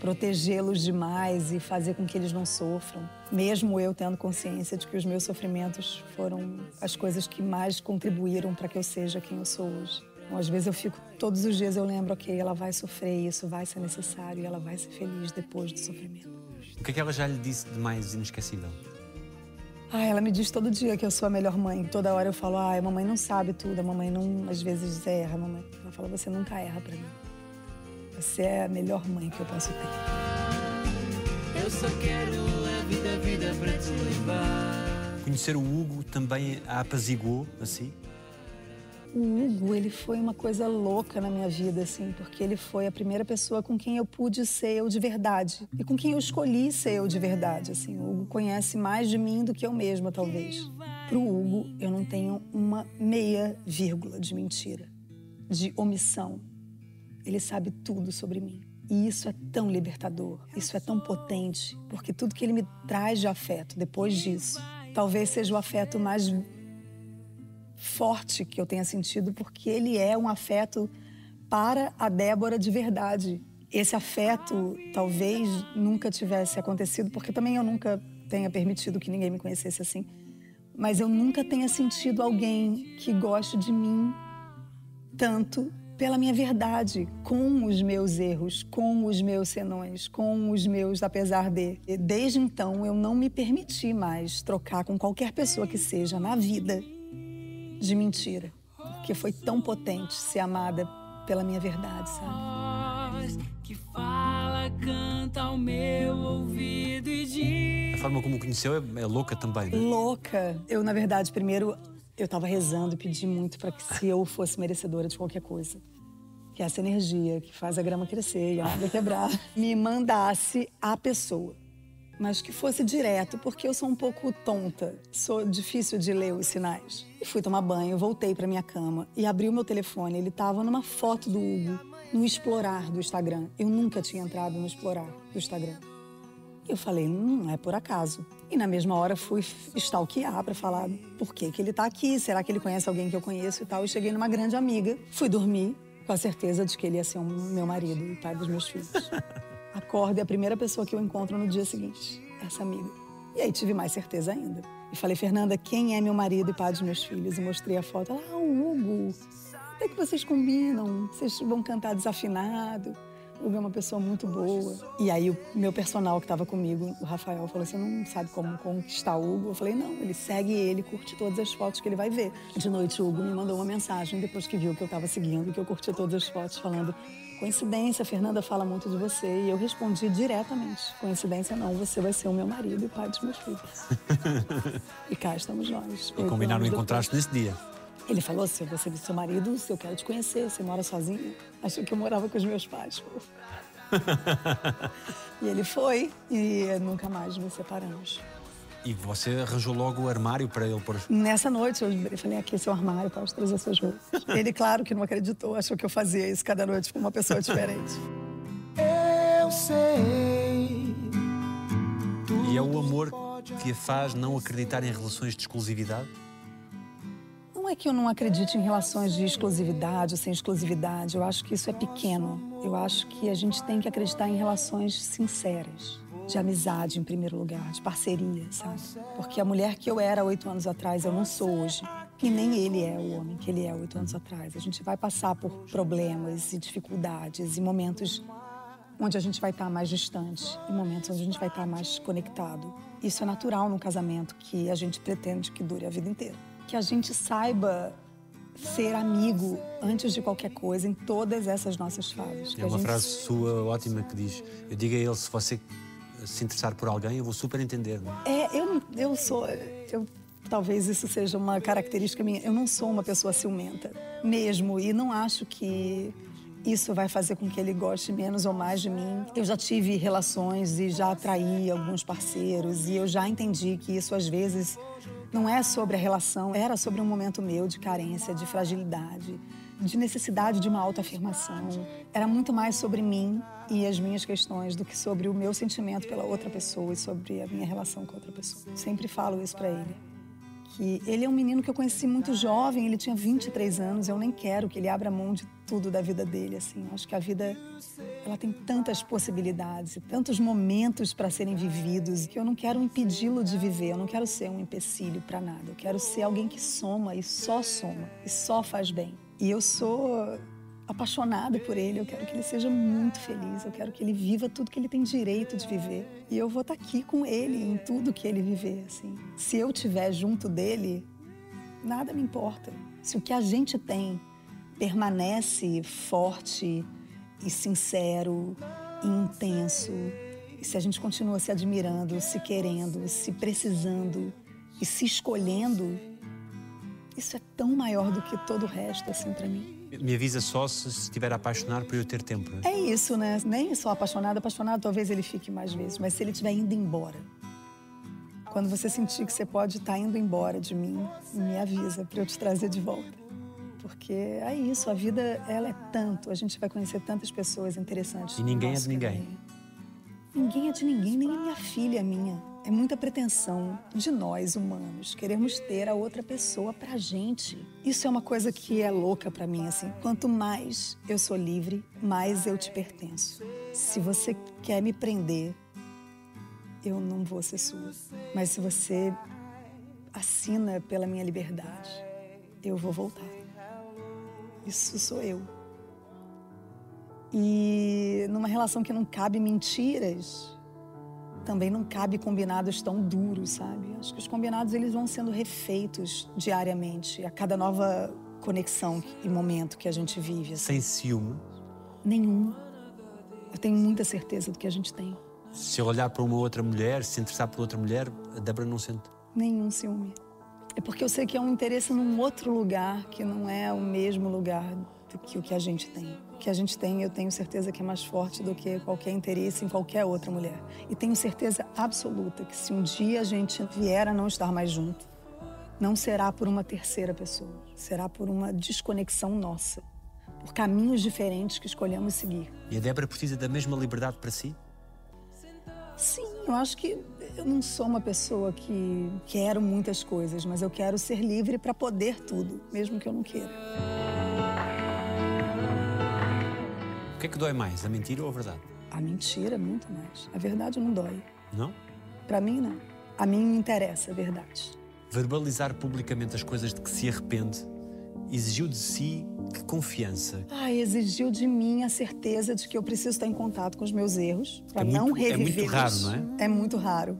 protegê-los demais e fazer com que eles não sofram. Mesmo eu tendo consciência de que os meus sofrimentos foram as coisas que mais contribuíram para que eu seja quem eu sou hoje. Então, às vezes eu fico, todos os dias eu lembro, ok, ela vai sofrer, isso vai ser necessário e ela vai ser feliz depois do sofrimento. O que é que ela já lhe disse de mais inesquecível? Ah, ela me diz todo dia que eu sou a melhor mãe. Toda hora eu falo, ah, a mamãe não sabe tudo, a mamãe não, às vezes erra, a mamãe. Ela fala, você nunca erra pra mim. Você é a melhor mãe que eu posso ter. Eu só quero a vida, a vida pra te levar. Conhecer o Hugo também a apaziguou, assim? O Hugo, ele foi uma coisa louca na minha vida, assim, porque ele foi a primeira pessoa com quem eu pude ser eu de verdade. E com quem eu escolhi ser eu de verdade, assim. O Hugo conhece mais de mim do que eu mesma, talvez. Pro Hugo, eu não tenho uma meia vírgula de mentira, de omissão. Ele sabe tudo sobre mim. E isso é tão libertador, isso é tão potente, porque tudo que ele me traz de afeto depois disso, talvez seja o afeto mais forte que eu tenha sentido, porque ele é um afeto para a Débora de verdade. Esse afeto talvez nunca tivesse acontecido, porque também eu nunca tenha permitido que ninguém me conhecesse assim. Mas eu nunca tenha sentido alguém que goste de mim tanto pela minha verdade, com os meus erros, com os meus senões, com os meus apesar de. E desde então eu não me permiti mais trocar com qualquer pessoa que seja na vida de mentira, porque foi tão potente ser amada pela minha verdade, sabe? Voz que fala, canta ao meu ouvido e diz. A forma como o conheceu é, é louca também, né? Louca. Eu, na verdade, primeiro eu estava rezando e pedi muito para que se eu fosse merecedora de qualquer coisa, que essa energia que faz a grama crescer e a árvore quebrar, me mandasse a pessoa. Mas que fosse direto, porque eu sou um pouco tonta, sou difícil de ler os sinais. E fui tomar banho, voltei para minha cama e abri o meu telefone. Ele estava numa foto do Hugo, no explorar do Instagram. Eu nunca tinha entrado no explorar do Instagram. Eu falei, não é por acaso. E na mesma hora fui stalkear para falar por que, que ele tá aqui, será que ele conhece alguém que eu conheço e tal. E cheguei numa grande amiga, fui dormir com a certeza de que ele ia ser um meu marido e pai dos meus filhos. Acordo e a primeira pessoa que eu encontro no dia seguinte, essa amiga. E aí tive mais certeza ainda. E falei, Fernanda, quem é meu marido e pai dos meus filhos? E mostrei a foto. Ela, ah, o Hugo. Até que vocês combinam, vocês vão cantar desafinado. O Hugo é uma pessoa muito boa. E aí o meu personal que estava comigo, o Rafael, falou assim, não sabe como conquistar o Hugo? Eu falei, não, ele segue ele, curte todas as fotos que ele vai ver. De noite o Hugo me mandou uma mensagem, depois que viu que eu estava seguindo, que eu curti todas as fotos, falando, coincidência, a Fernanda fala muito de você. E eu respondi diretamente, coincidência não, você vai ser o meu marido e pai dos meus filhos. e cá estamos nós. E combinaram o encontrar-se nesse dia. ele falou, se eu vou ser seu marido, se eu quero te conhecer, você mora sozinho? Achou que eu morava com os meus pais. e ele foi e nunca mais nos separamos. E você arranjou logo o armário para ele pôr. Nessa noite eu falei, aqui é seu armário, pode trazer suas roupas. Ele, claro que não acreditou, achou que eu fazia isso cada noite com uma pessoa diferente. Eu sei. E é o amor que a faz não acreditar em relações de exclusividade? Não é que eu não acredite em relações de exclusividade ou sem exclusividade. Eu acho que isso é pequeno. Eu acho que a gente tem que acreditar em relações sinceras, de amizade em primeiro lugar, de parceria, sabe? Porque a mulher que eu era oito anos atrás, eu não sou hoje. E nem ele é o homem que ele é oito anos atrás. A gente vai passar por problemas e dificuldades e momentos onde a gente vai estar mais distante e momentos onde a gente vai estar mais conectado. Isso é natural num casamento que a gente pretende que dure a vida inteira. Que a gente saiba ser amigo antes de qualquer coisa em todas essas nossas fases. É uma gente- frase sua ótima que diz: Eu digo a ele, se você se interessar por alguém, eu vou super entender. é? É, eu, eu sou. Eu, talvez isso seja uma característica minha. Eu não sou uma pessoa ciumenta, mesmo. E não acho que isso vai fazer com que ele goste menos ou mais de mim. Eu já tive relações e já atraí alguns parceiros. E eu já entendi que isso, às vezes, não é sobre a relação, era sobre um momento meu de carência, de fragilidade, de necessidade de uma autoafirmação. Era muito mais sobre mim e as minhas questões do que sobre o meu sentimento pela outra pessoa e sobre a minha relação com outra pessoa. Sempre falo isso para ele. Que ele é um menino que eu conheci muito jovem, ele tinha 23 anos, eu nem quero que ele abra mão de tudo da vida dele, assim. Acho que a vida ela tem tantas possibilidades e tantos momentos para serem vividos que eu não quero impedi-lo de viver, eu não quero ser um empecilho para nada. Eu quero ser alguém que soma e só soma e só faz bem. E eu sou apaixonada por ele, eu quero que ele seja muito feliz, eu quero que ele viva tudo que ele tem direito de viver. E eu vou estar aqui com ele em tudo que ele viver, assim. Se eu estiver junto dele, nada me importa. Se o que a gente tem permanece forte e sincero e intenso. E se a gente continua se admirando, se querendo, se precisando e se escolhendo, isso é tão maior do que todo o resto, assim, para mim. Me avisa só se estiver a apaixonar para eu ter tempo. não é? Isso, né? Nem só apaixonado, apaixonado talvez ele fique mais vezes, mas se ele estiver indo embora. Quando você sentir que você pode estar indo embora de mim, me avisa para eu te trazer de volta. Porque é isso, a vida ela é tanto, a gente vai conhecer tantas pessoas interessantes. E ninguém é de ninguém. caminho. Ninguém é de ninguém, nem a minha filha é minha. É muita pretensão de nós humanos queremos ter a outra pessoa pra gente. Isso é uma coisa que é louca pra mim assim. Quanto mais eu sou livre, mais eu te pertenço. Se você quer me prender, eu não vou ser sua. Mas se você assina pela minha liberdade, eu vou voltar. Isso sou eu. E numa relação que não cabe mentiras, também não cabe combinados tão duros, sabe? Acho que os combinados eles vão sendo refeitos diariamente, a cada nova conexão e momento que a gente vive. assim. Sem ciúme, Nenhum. Eu tenho muita certeza do que a gente tem. se eu olhar para uma outra mulher, se interessar por outra mulher, a Débora não sente. Nenhum ciúme. É porque eu sei que é um interesse num outro lugar que não é o mesmo lugar do que o que a gente tem. Que a gente tem, eu tenho certeza que é mais forte do que qualquer interesse em qualquer outra mulher. E tenho certeza absoluta que se um dia a gente vier a não estar mais junto, não será por uma terceira pessoa, será por uma desconexão nossa, por caminhos diferentes que escolhemos seguir. E a Débora precisa da mesma liberdade para si? Sim, eu acho que eu não sou uma pessoa que quero muitas coisas, mas eu quero ser livre para poder tudo, mesmo que eu não queira. Que é que dói mais, a mentira ou a verdade? A mentira, muito mais. A verdade não dói. Não? Para mim, não. A mim me interessa a verdade. Verbalizar publicamente as coisas de que se arrepende exigiu de si que confiança. Ai, exigiu de mim a certeza de que eu preciso estar em contato com os meus erros para É não muito- é muito raro, não é? É muito raro.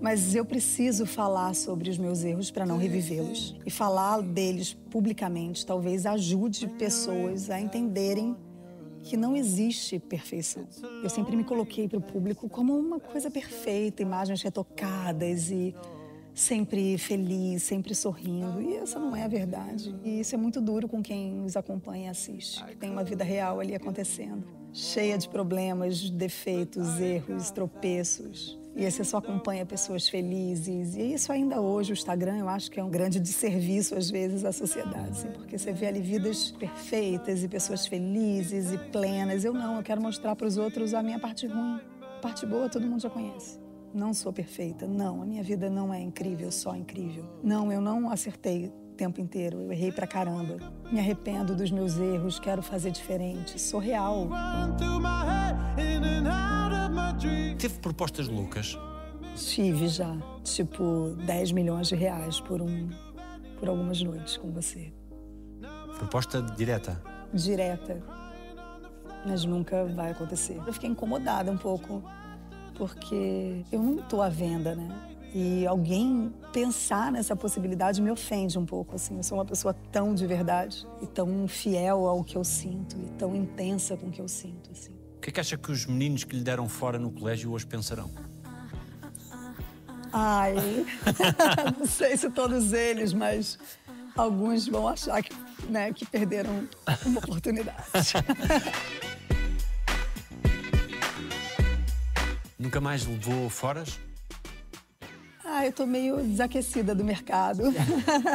Mas eu preciso falar sobre os meus erros para não revivê-los. E falar deles publicamente talvez ajude pessoas a entenderem que não existe perfeição. Eu sempre me coloquei para o público como uma coisa perfeita, imagens retocadas e sempre feliz, sempre sorrindo. E essa não é a verdade. E isso é muito duro com quem nos acompanha e assiste, que tem uma vida real ali acontecendo, cheia de problemas, defeitos, erros, tropeços. E aí você só acompanha pessoas felizes. E isso ainda hoje, o Instagram, eu acho que é um grande desserviço, às vezes, à sociedade. assim, porque você vê ali vidas perfeitas e pessoas felizes e plenas. Eu não, eu quero mostrar para os outros a minha parte ruim. A parte boa todo mundo já conhece. Não sou perfeita, não. A minha vida não é incrível, só incrível. Não, eu não acertei o tempo inteiro. Eu errei pra caramba. Me arrependo dos meus erros, quero fazer diferente. Sou real. Teve propostas loucas. Tive já, tipo, 10 milhões de reais por um por algumas noites com você. Proposta direta. Direta. Mas nunca vai acontecer. Eu fiquei incomodada um pouco, porque eu não tô à venda, né? E alguém pensar nessa possibilidade me ofende um pouco, assim. Eu sou uma pessoa tão de verdade e tão fiel ao que eu sinto e tão intensa com o que eu sinto, assim. O que é que acha que os meninos que lhe deram fora no colégio hoje pensarão? Ai, não sei se todos eles, mas alguns vão achar que, né, que perderam uma oportunidade. Nunca mais levou foras? Ah, eu tô meio desaquecida do mercado.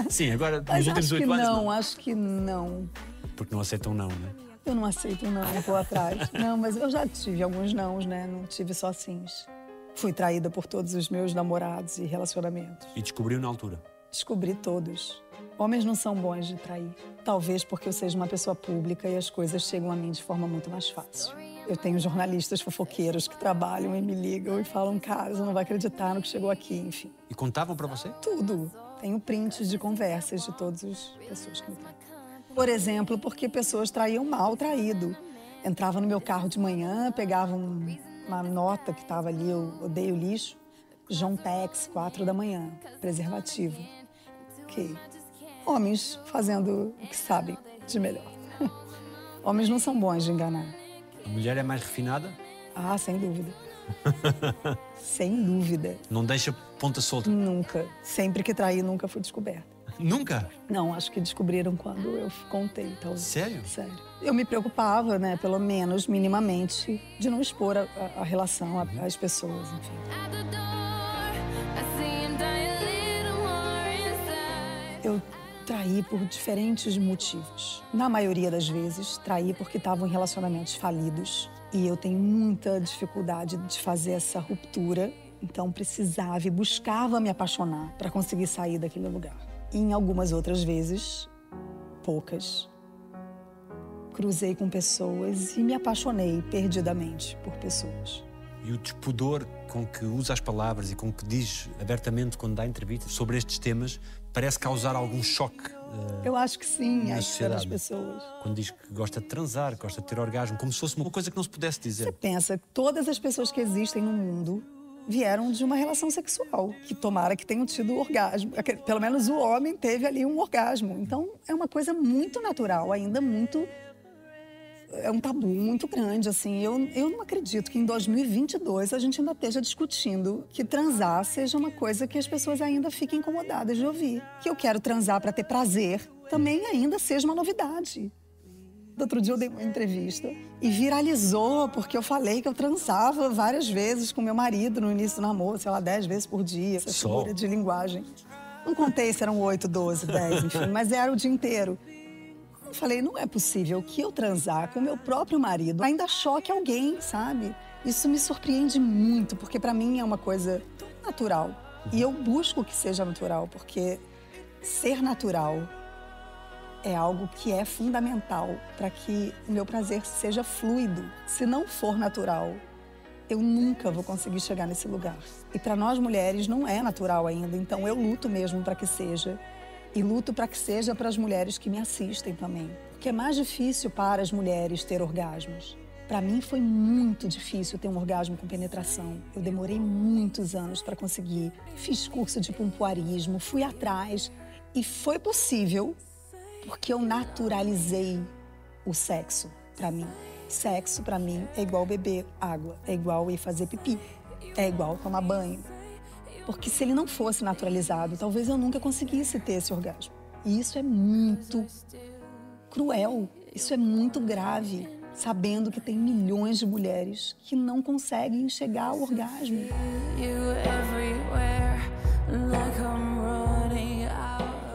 Sim, agora Mas nos últimos acho que oito anos. não, acho que não. Porque não aceitam não, né? Eu não aceito não, eu vou atrás. Não, mas eu já tive alguns nãos, né? Não tive só sims. Fui traída por todos os meus namorados e relacionamentos. E descobriu na altura. Descobri todos. Homens não são bons de trair. Talvez porque eu seja uma pessoa pública e as coisas chegam a mim de forma muito mais fácil. Eu tenho jornalistas fofoqueiros que trabalham e me ligam e falam, cara, você não vai acreditar no que chegou aqui, enfim. E contavam para você? Tudo. Tenho prints de conversas de todas as pessoas que me traem. Por exemplo, porque pessoas traíam mal traído. Entrava no meu carro de manhã, pegava um- uma nota que estava ali, eu odeio lixo, John Tex, quatro da manhã, preservativo. Ok. Homens fazendo o que sabem de melhor. Homens não são bons de enganar. A mulher é mais refinada, Ah, sem dúvida. sem dúvida. não deixa ponta solta. Nunca. Sempre que traí, nunca fui descoberta. Nunca? Não, acho que descobriram quando eu contei, talvez. Sério? Sério. Eu me preocupava, né, pelo menos minimamente, de não expor a, a- relação a- às pessoas, enfim. Eu traí por diferentes motivos. Na maioria das vezes, traí porque estavam em relacionamentos falidos. E eu tenho muita dificuldade de fazer essa ruptura. Então, precisava e buscava me apaixonar para conseguir sair daquele lugar. E em algumas outras vezes, poucas, cruzei com pessoas e me apaixonei perdidamente por pessoas. E o despudor com que usa as palavras e com que diz abertamente quando dá entrevistas sobre estes temas parece causar algum choque. eh, Eu acho que sim, acho que pelas sociedade. pessoas. quando diz que gosta de transar, gosta de ter orgasmo, como se fosse uma coisa que não se pudesse dizer. pensa que todas as pessoas que existem no mundo vieram de uma relação sexual, que tomara que tenham tido orgasmo. Aque- Pelo menos o homem teve ali um orgasmo. Então é uma coisa muito natural, ainda muito é um tabu muito grande, assim. Eu, eu não acredito que em 2022 a gente ainda esteja discutindo que transar seja uma coisa que as pessoas ainda fiquem incomodadas de ouvir. Que eu quero transar para ter prazer também ainda seja uma novidade. Outro dia eu dei uma entrevista e viralizou porque eu falei que eu transava várias vezes com meu marido no início do namoro, sei lá, 10 vezes por dia, essa Só? figura de linguagem. Não contei se eram 8, 12, 10, enfim, mas era o dia inteiro. Eu falei, não é possível que eu transar com meu próprio marido ainda choque alguém, sabe? Isso me surpreende muito, porque para mim é uma coisa tão natural. E eu busco que seja natural, porque ser natural é algo que é fundamental para que o meu prazer seja fluido. Se não for natural, eu nunca vou conseguir chegar nesse lugar. E para nós mulheres não é natural ainda, então eu luto mesmo para que seja. E luto para que seja para as mulheres que me assistem também. Porque é mais difícil para as mulheres ter orgasmos. Para mim foi muito difícil ter um orgasmo com penetração. Eu demorei muitos anos para conseguir. Fiz curso de pompoarismo, fui atrás e foi possível porque eu naturalizei o sexo para mim. Sexo para mim é igual beber água, é igual ir fazer pipi, é igual tomar banho. Porque se ele não fosse naturalizado, talvez eu nunca conseguisse ter esse orgasmo. E isso é muito cruel, isso é muito grave, sabendo que tem milhões de mulheres que não conseguem chegar ao orgasmo.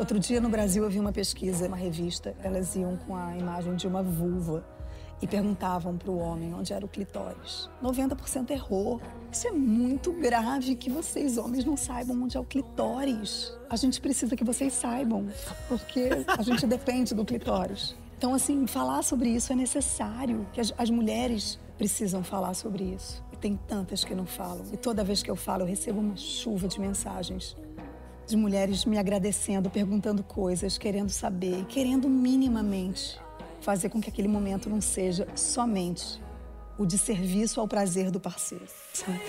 Outro dia no Brasil eu vi uma pesquisa, uma revista, elas iam com a imagem de uma vulva e perguntavam para o homem onde era o clitóris. 90% errou. Isso é muito grave que vocês, homens, não saibam onde é o clitóris. A gente precisa que vocês saibam, porque a gente depende do clitóris. Então, assim, falar sobre isso é necessário, que as, as mulheres precisam falar sobre isso. E tem tantas que não falam. E toda vez que eu falo, eu recebo uma chuva de mensagens de mulheres me agradecendo, perguntando coisas, querendo saber querendo minimamente fazer com que aquele momento não seja somente o de serviço ao prazer do parceiro. sabe?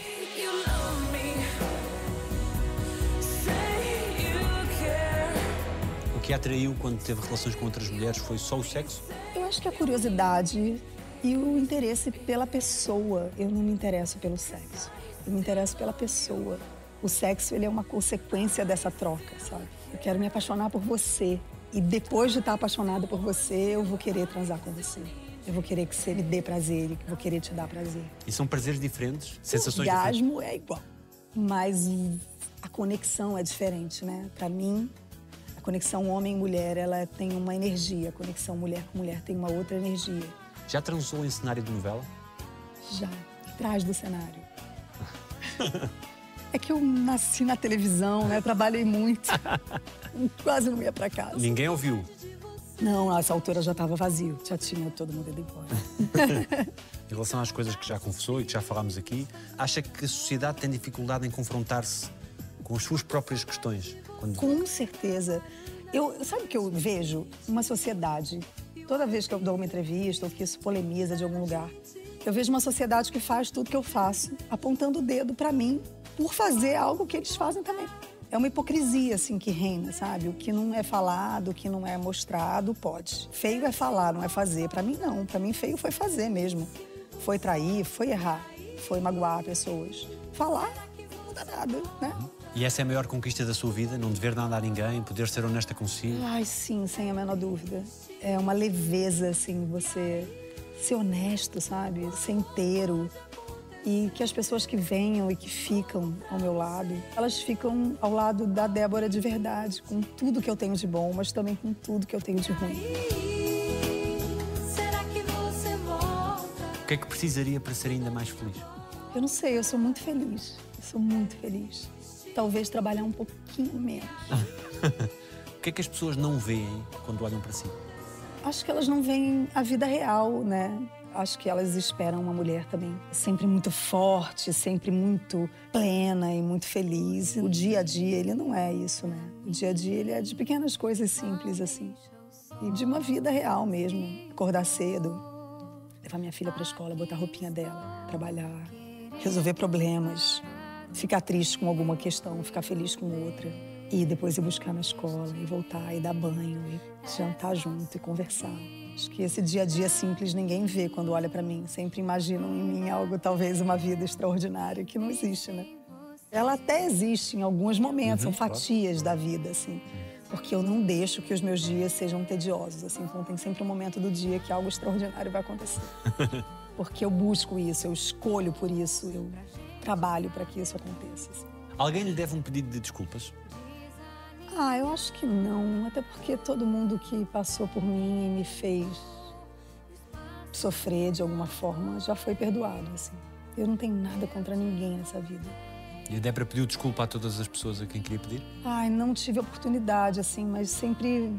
O que atraiu quando teve relações com outras mulheres foi só o sexo? Eu acho que a curiosidade e o interesse pela pessoa. Eu não me interesso pelo sexo. Eu me interesso pela pessoa. O sexo ele é uma consequência dessa troca, sabe? Eu quero me apaixonar por você. E depois de estar apaixonada por você, eu vou querer transar com você. Eu vou querer que você me dê prazer e que eu vou querer te dar prazer. E são prazeres diferentes, sensações o diferentes. orgasmo é igual, mas o- a conexão é diferente, né? Para mim, a conexão homem-mulher, ela tem uma energia. A conexão mulher com mulher tem uma outra energia. Já transou em cenário de novela? Já, atrás do cenário. É que eu nasci na televisão, né? Trabalhei muito. Quase não ia para casa. Ninguém ouviu. Não, essa altura já estava vazio. Já tinha todo mundo ido embora. Em relação às coisas que já confessou e que já falámos aqui, acha que a sociedade tem dificuldade em confrontar-se com as suas próprias questões? Quando... Com certeza. Eu, sabe o que eu vejo? Uma sociedade. Toda vez que eu dou uma entrevista ou que isso polemiza de algum lugar, eu vejo uma sociedade que faz tudo que eu faço, apontando o dedo para mim por fazer algo que eles fazem também. É uma hipocrisia assim que reina, sabe? O que não é falado, o que não é mostrado, pode. Feio é falar, não é fazer. Para mim não, para mim feio foi fazer mesmo. Foi trair, foi errar, foi magoar pessoas. Falar não muda nada, né? E essa é a maior conquista da sua vida? Não dever nada a ninguém, poder ser honesta consigo? Ai, sim, sem a menor dúvida. É uma leveza, assim, você ser honesto, sabe? Ser inteiro. E que as pessoas que venham e que ficam ao meu lado, elas ficam ao lado da Débora de verdade, com tudo que eu tenho de bom, mas também com tudo que eu tenho de ruim. Será que você volta? O que é que precisaria para ser ainda mais feliz? Eu não sei, eu sou muito feliz. Eu sou muito feliz. Talvez trabalhar um pouquinho menos. O que é que as pessoas não veem quando olham para si? Acho que elas não veem a vida real, né? Acho que elas esperam uma mulher também sempre muito forte, sempre muito plena e muito feliz. O dia a dia, ele não é isso, né? O dia a dia, ele é de pequenas coisas simples, assim. E de uma vida real mesmo. Acordar cedo, levar minha filha para a escola, botar a roupinha dela, trabalhar, resolver problemas, ficar triste com alguma questão, ficar feliz com outra. E depois ir buscar na escola, e voltar, e dar banho, e jantar junto, e conversar. Acho que esse dia a dia simples ninguém vê quando olha para mim. Sempre imaginam em mim algo, talvez uma vida extraordinária, que não existe, né? Ela até existe em alguns momentos, são fatias da vida, assim. Porque eu não deixo que os meus dias sejam tediosos, assim. Então tem sempre um momento do dia que algo extraordinário vai acontecer. Porque eu busco isso, eu escolho por isso, eu trabalho para que isso aconteça. assim. Alguém lhe deve um pedido de desculpas? Ah, eu acho que não. Até porque todo mundo que passou por mim e me fez sofrer de alguma forma já foi perdoado, assim. Eu não tenho nada contra ninguém nessa vida. E a Débora pediu desculpa a todas as pessoas a quem queria pedir? Ai, não tive oportunidade, assim, mas sempre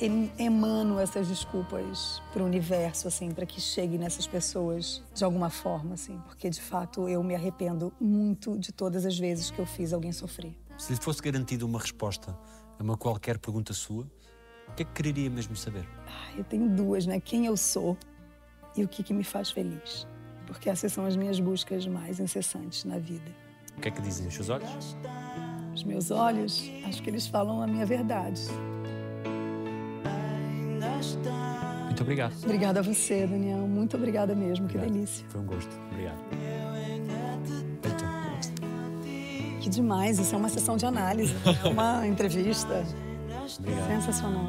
em- emano essas desculpas para o universo, assim, para que chegue nessas pessoas de alguma forma, assim. Porque, de fato, eu me arrependo muito de todas as vezes que eu fiz alguém sofrer. Se lhe fosse garantida uma resposta a uma qualquer pergunta sua, o que é que quereria mesmo saber? Ai, eu tenho duas, né? Quem eu sou e o que, que me faz feliz. Porque essas são as minhas buscas mais incessantes na vida. O que é que dizem os seus olhos? Os meus olhos, acho que eles falam a minha verdade. Muito obrigado. Obrigada a você, Daniel. Muito obrigada mesmo. Que delícia. Foi um gosto. Obrigado. Que demais. Isso é uma sessão de análise. É uma entrevista. Obrigado. Sensacional.